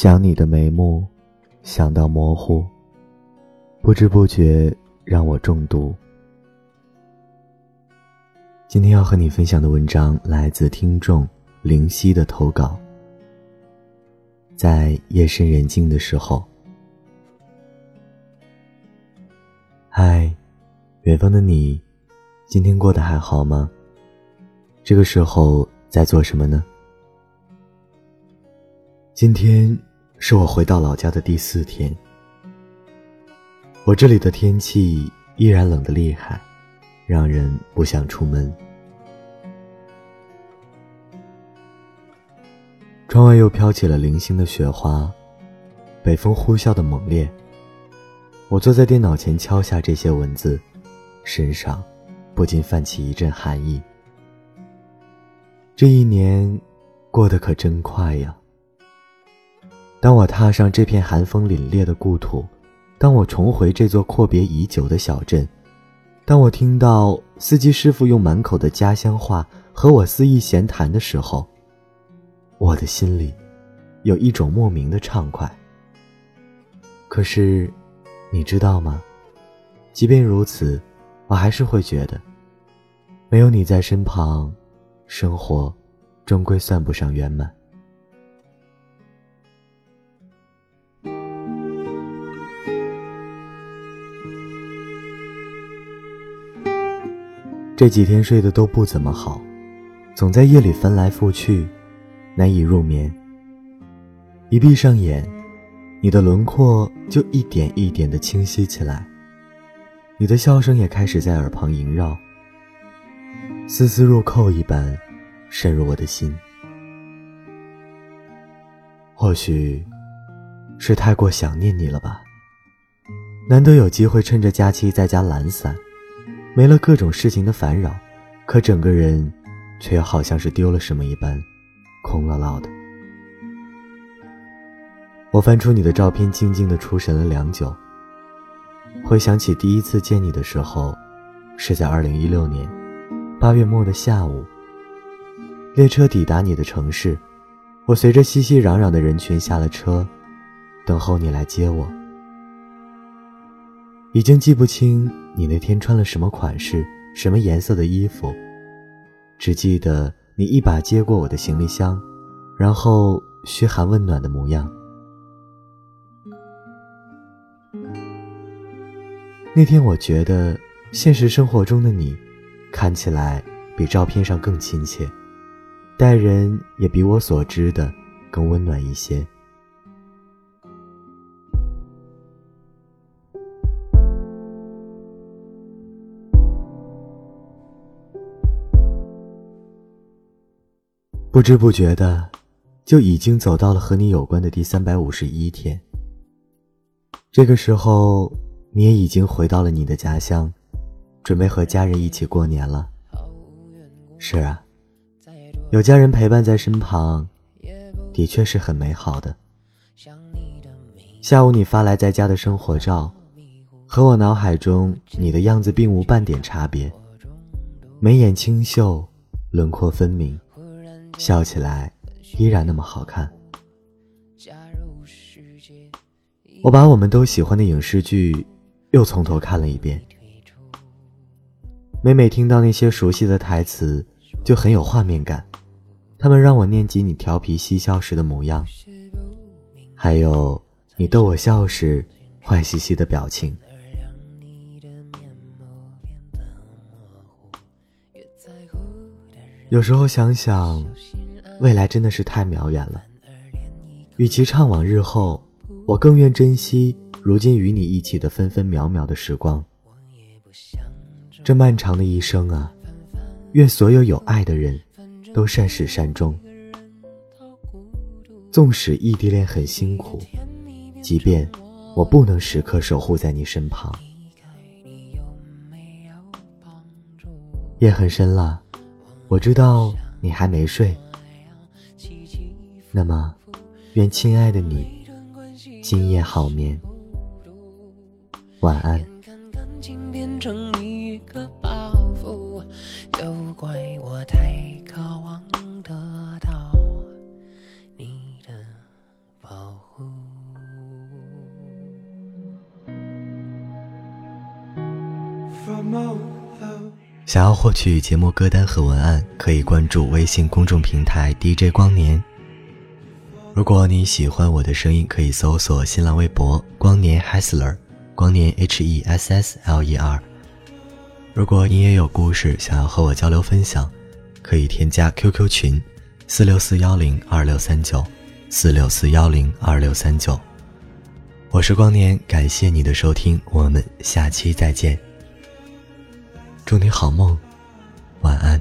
想你的眉目，想到模糊，不知不觉让我中毒。今天要和你分享的文章来自听众灵犀的投稿。在夜深人静的时候，嗨，远方的你，今天过得还好吗？这个时候在做什么呢？今天是我回到老家的第四天，我这里的天气依然冷得厉害，让人不想出门。窗外又飘起了零星的雪花，北风呼啸的猛烈。我坐在电脑前敲下这些文字，身上不禁泛起一阵寒意。这一年过得可真快呀！当我踏上这片寒风凛冽的故土，当我重回这座阔别已久的小镇，当我听到司机师傅用满口的家乡话和我肆意闲谈的时候，我的心里有一种莫名的畅快。可是，你知道吗？即便如此，我还是会觉得，没有你在身旁，生活终归算不上圆满。这几天睡得都不怎么好，总在夜里翻来覆去，难以入眠。一闭上眼，你的轮廓就一点一点的清晰起来，你的笑声也开始在耳旁萦绕，丝丝入扣一般，渗入我的心。或许，是太过想念你了吧？难得有机会趁着假期在家懒散。没了各种事情的烦扰，可整个人却又好像是丢了什么一般，空落落的。我翻出你的照片，静静的出神了良久。回想起第一次见你的时候，是在二零一六年八月末的下午。列车抵达你的城市，我随着熙熙攘攘的人群下了车，等候你来接我。已经记不清你那天穿了什么款式、什么颜色的衣服，只记得你一把接过我的行李箱，然后嘘寒问暖的模样。那天我觉得现实生活中的你，看起来比照片上更亲切，待人也比我所知的更温暖一些。不知不觉的，就已经走到了和你有关的第三百五十一天。这个时候，你也已经回到了你的家乡，准备和家人一起过年了。是啊，有家人陪伴在身旁，的确是很美好的。下午你发来在家的生活照，和我脑海中你的样子并无半点差别，眉眼清秀，轮廓分明。笑起来依然那么好看。我把我们都喜欢的影视剧又从头看了一遍，每每听到那些熟悉的台词，就很有画面感。他们让我念及你调皮嬉笑时的模样，还有你逗我笑时坏兮兮的表情。有时候想想，未来真的是太渺远了。与其怅惘日后，我更愿珍惜如今与你一起的分分秒秒的时光。这漫长的一生啊，愿所有有爱的人都善始善终。纵使异地恋很辛苦，即便我不能时刻守护在你身旁，夜很深了。我知道你还没睡，那么，愿亲爱的你今夜好眠，晚安。都怪我太渴望得到你的保护。想要获取节目歌单和文案，可以关注微信公众平台 DJ 光年。如果你喜欢我的声音，可以搜索新浪微博“光年 Hessler”，光年 H E S S L E R。如果你也有故事想要和我交流分享，可以添加 QQ 群：四六四幺零二六三九，四六四幺零二六三九。我是光年，感谢你的收听，我们下期再见。祝你好梦，晚安。